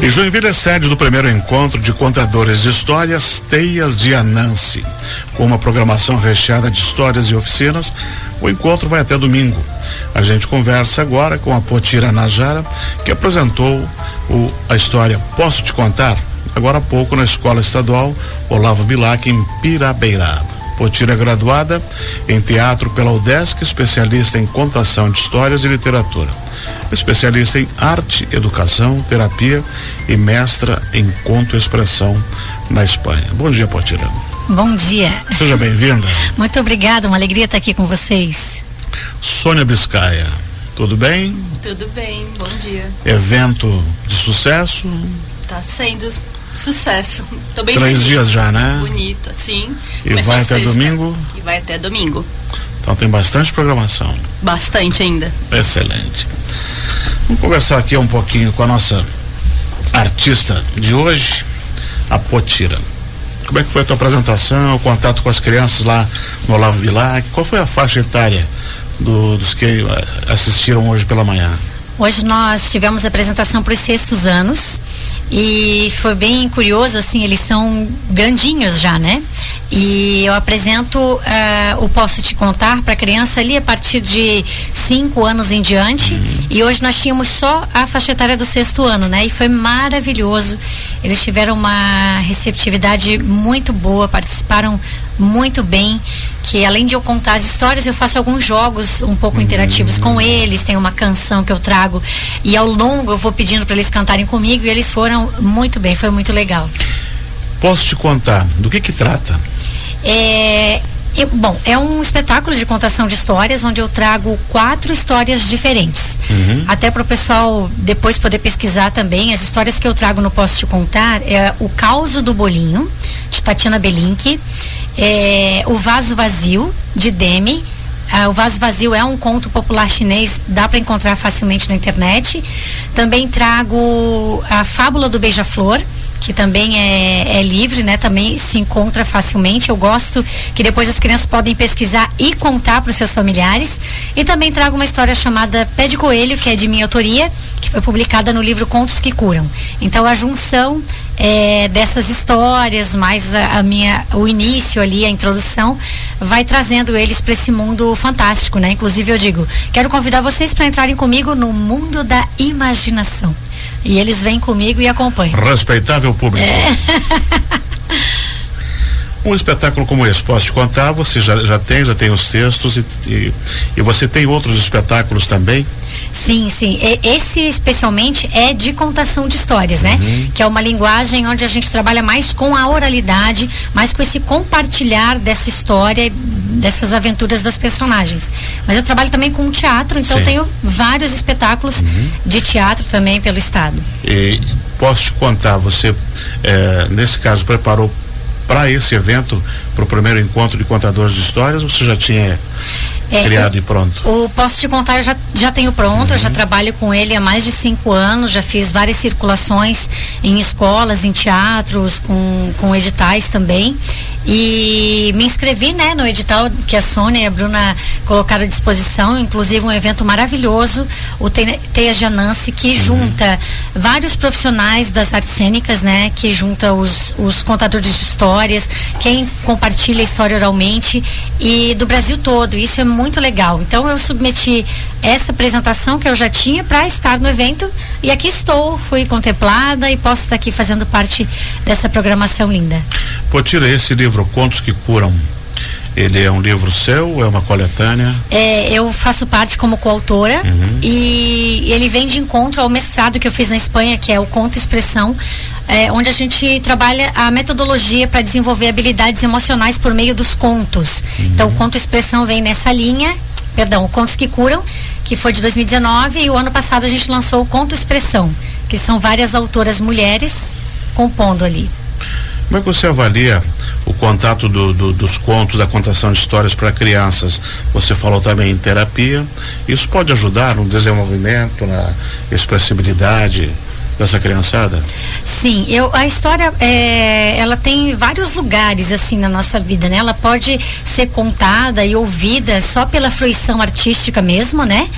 E Joinville é sede do primeiro encontro de contadores de histórias Teias de Anansi. Com uma programação recheada de histórias e oficinas, o encontro vai até domingo. A gente conversa agora com a Potira Najara, que apresentou o, a história Posso Te Contar? Agora há pouco na Escola Estadual Olavo Bilac, em Pirabeiraba. Potira é graduada em teatro pela UDESC, especialista em contação de histórias e literatura especialista em arte, educação, terapia e mestra em conto e expressão na Espanha. Bom dia, Potira. Bom dia. Seja bem-vinda. Muito obrigada, uma alegria estar aqui com vocês. Sônia Biscaia, tudo bem? Tudo bem, bom dia. Evento de sucesso? Tá sendo sucesso. Tô bem Três feliz. dias já, né? Bonito, sim. E Começou vai até sexta. domingo? E vai até domingo. Então tem bastante programação. Bastante ainda. Excelente. Vamos conversar aqui um pouquinho com a nossa artista de hoje, a Potira. Como é que foi a tua apresentação, o contato com as crianças lá no Olavo Bilac? Qual foi a faixa etária do- dos que eh, assistiram hoje pela manhã? Hoje nós tivemos apresentação para os sextos anos e foi bem curioso, assim, eles são grandinhos já, né? E eu apresento ah, o Posso Te Contar para criança ali a partir de cinco anos em diante. E hoje nós tínhamos só a faixa etária do sexto ano, né? E foi maravilhoso. Eles tiveram uma receptividade muito boa, participaram muito bem. Que além de eu contar as histórias, eu faço alguns jogos um pouco interativos com eles. Tem uma canção que eu trago e ao longo eu vou pedindo para eles cantarem comigo e eles foram muito bem, foi muito legal. Posso te contar do que que trata? É, eu- bom, é um espetáculo de contação de histórias onde eu trago quatro histórias diferentes. Até para o pessoal depois poder pesquisar também. As histórias que eu trago no Posso Te Contar é O Causo do Bolinho, de Tatiana Belink, é, O Vaso Vazio, de Demi. Ah, o Vaso Vazio é um conto popular chinês, dá para encontrar facilmente na internet. Também trago a Fábula do Beija-Flor, que também é, é livre, né? Também se encontra facilmente. Eu gosto que depois as crianças podem pesquisar e contar para os seus familiares. E também trago uma história chamada Pé de Coelho, que é de minha autoria, que foi publicada no livro Contos que Curam. Então a junção é, dessas histórias, mais a, a minha, o início ali, a introdução, vai trazendo eles para esse mundo fantástico, né? Inclusive eu digo, quero convidar vocês para entrarem comigo no mundo da imaginação. E eles vêm comigo e acompanham. Respeitável público. Um espetáculo como esse, posso te contar, você já, já tem, já tem os textos e, e, e você tem outros espetáculos também? Sim, sim. Esse especialmente é de contação de histórias, né? Que é uma linguagem onde a gente trabalha mais com a oralidade, mais com esse compartilhar dessa história, dessas aventuras das personagens. Mas eu trabalho também com teatro, então tenho vários espetáculos de teatro também pelo estado. E posso te contar, você, eh, nesse caso, preparou para esse evento, para o primeiro encontro de contadores de histórias, você já tinha É, criado e pronto? O Posso Te Contar eu já, já tenho pronto, eu já trabalho com ele há mais de cinco anos, já fiz várias circulações em escolas, em teatros, com, com editais também. E me inscrevi né, no edital que a Sônia e a Bruna colocaram à disposição, inclusive um evento maravilhoso, o Te- Teia Janance, que junta vários profissionais das artes cênicas, né? Que junta os, os contadores de histórias, quem compartilha a história oralmente e do Brasil todo. Isso é muito legal. Então eu submeti essa apresentação que eu já tinha para estar no evento e aqui estou, fui contemplada e posso estar aqui fazendo parte dessa programação linda. Pô, tira esse livro, Contos que Curam. Ele é um livro seu, é uma coletânea? É, eu faço parte como coautora e ele vem de encontro ao mestrado que eu fiz na Espanha, que é o Conto Expressão, é, onde a gente trabalha a metodologia para desenvolver habilidades emocionais por meio dos contos. Então, o Conto Expressão vem nessa linha, perdão, o Contos que Curam, que foi de 2019, e o ano passado a gente lançou o Conto Expressão, que são várias autoras mulheres compondo ali. Como é que você avalia o contato do- do- dos contos, da contação de histórias para crianças? Você falou também em terapia. Isso pode ajudar no desenvolvimento, na expressibilidade dessa criançada? Sim, eu, a história é, ela tem vários lugares assim na nossa vida, né? Ela pode ser contada e ouvida só pela fruição artística mesmo, né?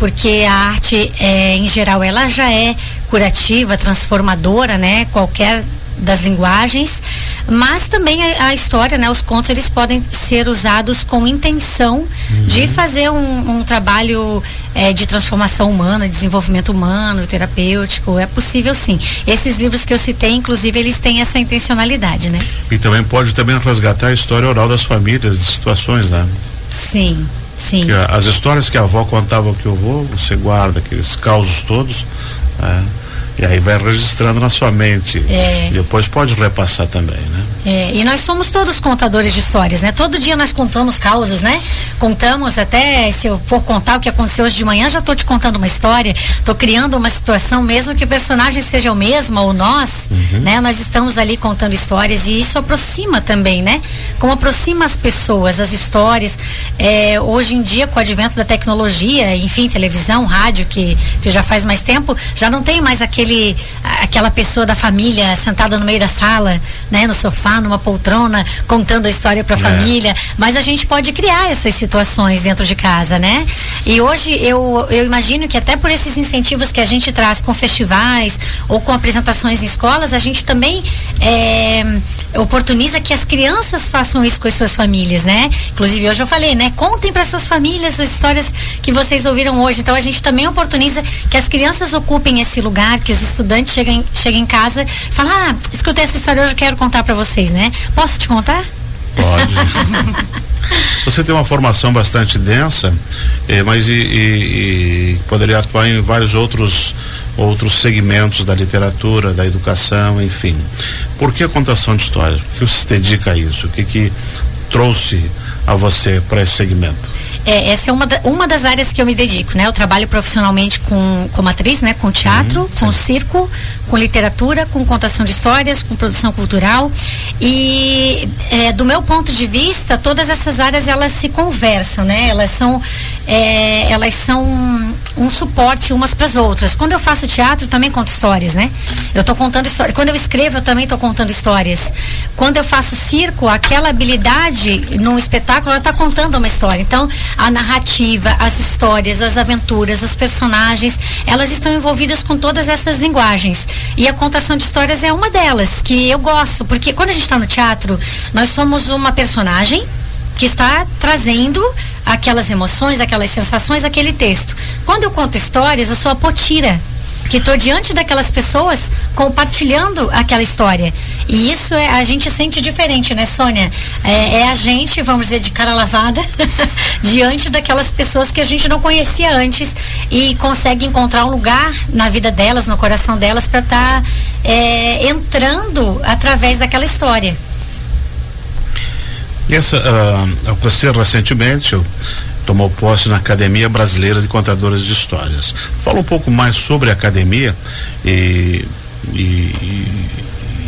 Porque a arte, é, em geral, ela já é curativa, transformadora, né? Qualquer das linguagens, mas também a, a, história, né, os contos eles podem ser usados com intenção uhum. de fazer um, um trabalho é, de transformação humana, desenvolvimento humano, terapêutico, é possível sim. Esses livros que eu citei, inclusive, eles têm essa intencionalidade, né? E também pode também resgatar a história oral das famílias, de situações, né? Sim. Sim. as histórias que a avó contava que eu vou, você guarda aqueles causos todos. É e aí vai registrando na sua mente. É. E depois pode repassar também, né? É, e nós somos todos contadores de histórias, né? Todo dia nós contamos causas, né? Contamos até, se eu for contar o que aconteceu hoje de manhã, já estou te contando uma história, estou criando uma situação, mesmo que o personagem seja o mesmo ou nós, uhum. né? Nós estamos ali contando histórias e isso aproxima também, né? Como aproxima as pessoas, as histórias. É, hoje em dia, com o advento da tecnologia, enfim, televisão, rádio, que, que já faz mais tempo, já não tem mais aquele aquele, aquela pessoa da família sentada no meio da sala, né, no sofá, numa poltrona, contando a história para a é. família. Mas a gente pode criar essas situações dentro de casa, né? E hoje eu, eu imagino que até por esses incentivos que a gente traz com festivais ou com apresentações em escolas, a gente também é, oportuniza que as crianças façam isso com as suas famílias, né? Inclusive hoje eu falei, né? Contem para suas famílias as histórias que vocês ouviram hoje. Então a gente também oportuniza que as crianças ocupem esse lugar, que os estudantes chegam, chegam em casa e falam, ah, escutei essa história hoje, eu quero contar para vocês, né? Posso te contar? Pode. Você tem uma formação bastante densa, eh, mas e, e, e, poderia atuar em vários outros outros segmentos da literatura, da educação, enfim. Por que a contação de histórias? Por que você se dedica a isso? O que que trouxe a você para esse segmento? É, essa é uma, da, uma das áreas que eu me dedico, né? Eu trabalho profissionalmente com, como atriz, né? Com teatro, uhum, com circo, com literatura, com contação de histórias, com produção cultural. E é, do meu ponto de vista, todas essas áreas elas se conversam, né? Elas são, é, elas são um suporte umas para as outras. Quando eu faço teatro, também conto histórias, né? Eu estou contando histórias. Quando eu escrevo, eu também estou contando histórias. Quando eu faço circo, aquela habilidade num espetáculo, ela está contando uma história. Então, a narrativa, as histórias, as aventuras, os personagens, elas estão envolvidas com todas essas linguagens. E a contação de histórias é uma delas, que eu gosto, porque quando a gente está no teatro, nós somos uma personagem que está trazendo aquelas emoções, aquelas sensações, aquele texto. Quando eu conto histórias, eu sou a potira que estou diante daquelas pessoas compartilhando aquela história. E isso é, a gente sente diferente, né, Sônia? É, é a gente, vamos dizer, de cara lavada, diante daquelas pessoas que a gente não conhecia antes e consegue encontrar um lugar na vida delas, no coração delas, para estar tá, é, entrando através daquela história. E essa, uh, você recentemente, tomou posse na Academia Brasileira de Contadores de Histórias. Fala um pouco mais sobre a academia e, e, e,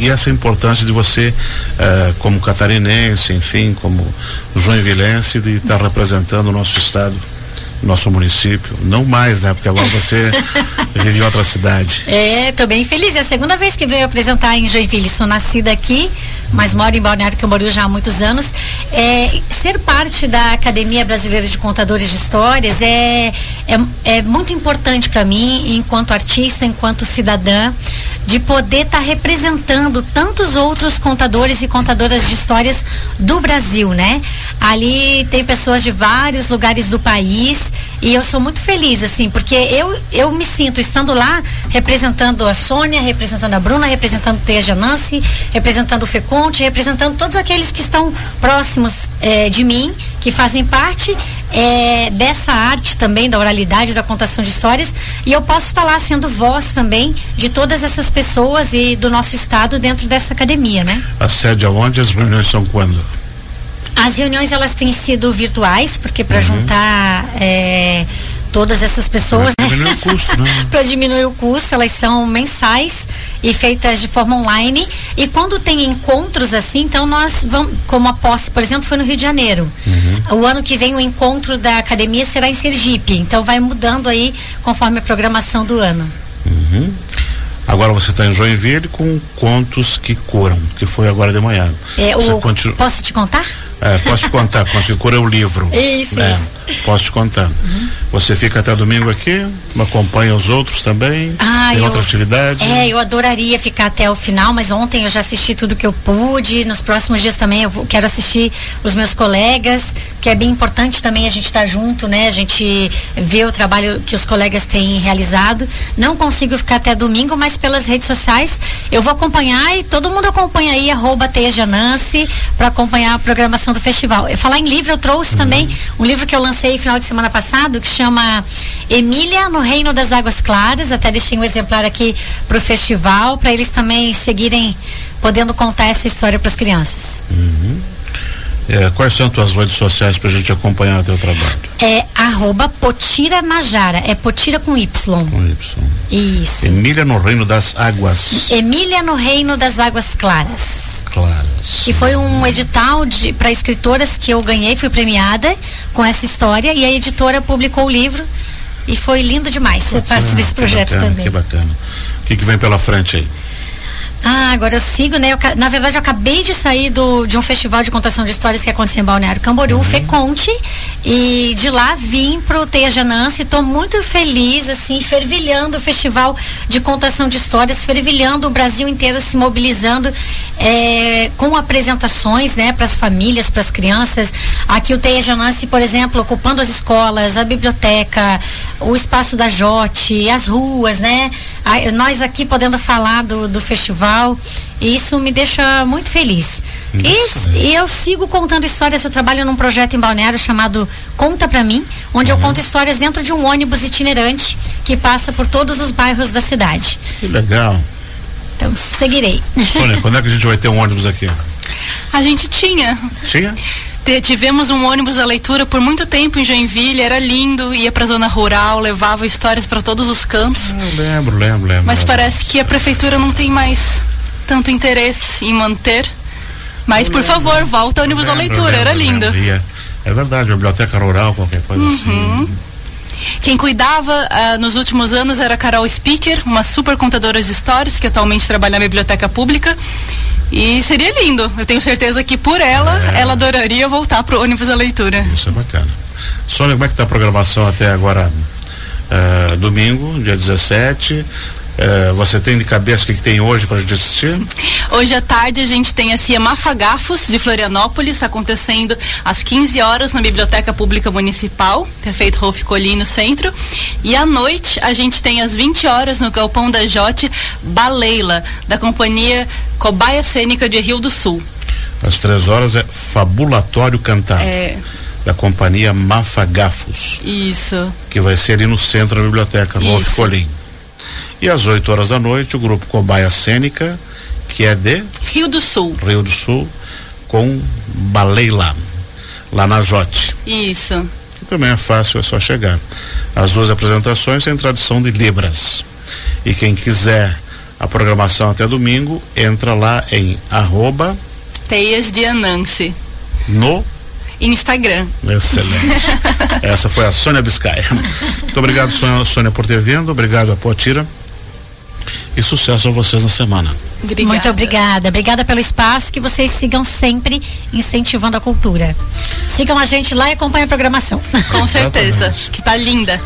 e essa importância de você, uh, como catarinense, enfim, como joinvilense, de estar tá representando o nosso estado nosso município. Não mais, né? Porque agora você vive em outra cidade. É, tô bem feliz. É a segunda vez que venho apresentar em Joinville. Sou nascida aqui, mas moro em Balneário Camboriú já há muitos anos. É, ser parte da Academia Brasileira de Contadores de Histórias é, é, é muito importante para mim, enquanto artista, enquanto cidadã de poder estar tá representando tantos outros contadores e contadoras de histórias do Brasil, né? Ali tem pessoas de vários lugares do país e eu sou muito feliz, assim, porque eu, eu me sinto estando lá representando a Sônia, representando a Bruna, representando Teja Nancy, representando o Feconte, representando todos aqueles que estão próximos eh, de mim, que fazem parte é, dessa arte também, da oralidade, da contação de histórias, e eu posso estar lá sendo voz também de todas essas pessoas e do nosso estado dentro dessa academia, né? A sede aonde as reuniões são quando? As reuniões elas têm sido virtuais, porque para uhum. juntar é, todas essas pessoas, Para diminuir o custo, né? Para diminuir o custo, elas são mensais e feitas de forma online. E quando tem encontros assim, então nós vamos, como a posse, por exemplo, foi no Rio de Janeiro. Uhum. O ano que vem o encontro da academia será em Sergipe. Então vai mudando aí conforme a programação do ano. Uhum. Agora você está em Joinville com Contos que Curam, que foi agora de manhã. É, o, continu- Posso te contar? É, posso te contar, Contos que Curam é o livro. Isso, É, isso. Posso te contar. Você fica até domingo aqui, acompanha os outros também. Ah, tem eu- outra atividade. É, eu adoraria ficar até o final, mas ontem eu já assisti tudo que eu pude. Nos próximos dias também eu vou- quero assistir os meus colegas, que é bem importante também a gente estar junto, né? A gente ver o trabalho que os colegas têm realizado. Não consigo ficar até domingo, mas pelas redes sociais eu vou acompanhar e todo mundo acompanha aí, arroba Anansi, para acompanhar a programação do festival. Eu falar em livro, eu trouxe também um livro que eu lancei final de semana passado, que chama Emília no Reino das Águas Claras. Até deixei um exemplar aqui para o festival, para eles também seguirem podendo contar essa história para as crianças. É, quais são as tuas redes sociais para a gente acompanhar o teu trabalho? É arroba Potira Najara, é Potira com Y. Com Y. Isso. Emília no Reino das Águas Emília no Reino das Águas Claras. Claras. E foi um edital para escritoras que eu ganhei, fui premiada com essa história e a editora publicou o livro e foi lindo demais ser parte desse projeto bacana, também. Que bacana. O que, que vem pela frente aí? Ah, agora eu sigo, né? Eu na verdade, eu acabei de sair do, de um festival de contação de histórias que aconteceu em Balneário Camboriú, o FECONTE, e de lá vim pro Teia Janance. Estou muito feliz, assim, fervilhando o festival de contação de histórias, fervilhando o Brasil inteiro se mobilizando eh, com apresentações, né, para as famílias, para as crianças. Aqui o Teia Janance, por exemplo, ocupando as escolas, a biblioteca, o espaço da Jote, as ruas, né? A- nós aqui podendo falar do, do festival, e isso me deixa muito feliz. Isso, E, e eu sigo contando histórias, eu trabalho num projeto em Balneário chamado Conta Pra Mim, onde eu conto histórias dentro de um ônibus itinerante que passa por todos os bairros da cidade. Que legal. Então, seguirei. Sônia, quando é que a gente vai ter um ônibus aqui? A gente tinha. Tinha? Tivemos um ônibus da leitura por muito tempo em Joinville, era lindo, ia pra zona rural, levava histórias para todos os cantos. Eu lembro, lembro, lembro. Mas lembro. parece que a prefeitura não tem mais tanto interesse em manter. Mas, por favor, volta ao ônibus da Lembro, leitura, era lembro, lindo. lembro. E É, verdade, biblioteca rural, qualquer coisa Uhum. assim. Quem cuidava ah, nos últimos anos era a Carol Speaker, uma super contadora de histórias que atualmente trabalha na biblioteca pública. E seria lindo. Eu tenho certeza que por ela, É. ela adoraria voltar pro ônibus da leitura. Isso é bacana. Sônia, como é que tá a programação até agora? eh, domingo, dia 17. Eh, você tem de cabeça o que, que tem hoje para gente assistir? Hoje à tarde a gente tem a CIA Mafagafos de Florianópolis, acontecendo às 15 horas na Biblioteca Pública Municipal, prefeito Rolf Colim no centro. E à noite a gente tem às 20 horas no Galpão da Jote Baleila, da companhia Cobaia Cênica de Rio do Sul. Às três horas é Fabulatório Cantado, É, da companhia Mafagafos, isso. que vai ser ali no centro da biblioteca, Rolf. Colim. E às 8 horas da noite, o grupo Cobaia Cênica, que é de Rio do Sul. Rio do Sul, com Baleila, lá na Jote. Isso. que também é fácil, é só chegar. As duas apresentações têm tradição de Libras. E quem quiser a programação até domingo, entra lá em arroba Teias de Anansi. no Instagram. Excelente. Essa foi a Sônia Biscaia. Muito obrigado, Sônia, Sônia, por ter vindo. Obrigado a Potira. E sucesso a vocês na semana. Obrigada. Muito obrigada. Obrigada pelo espaço. Que vocês sigam sempre incentivando a cultura. Sigam a gente lá e acompanhem a programação. Com certeza. Que tá linda.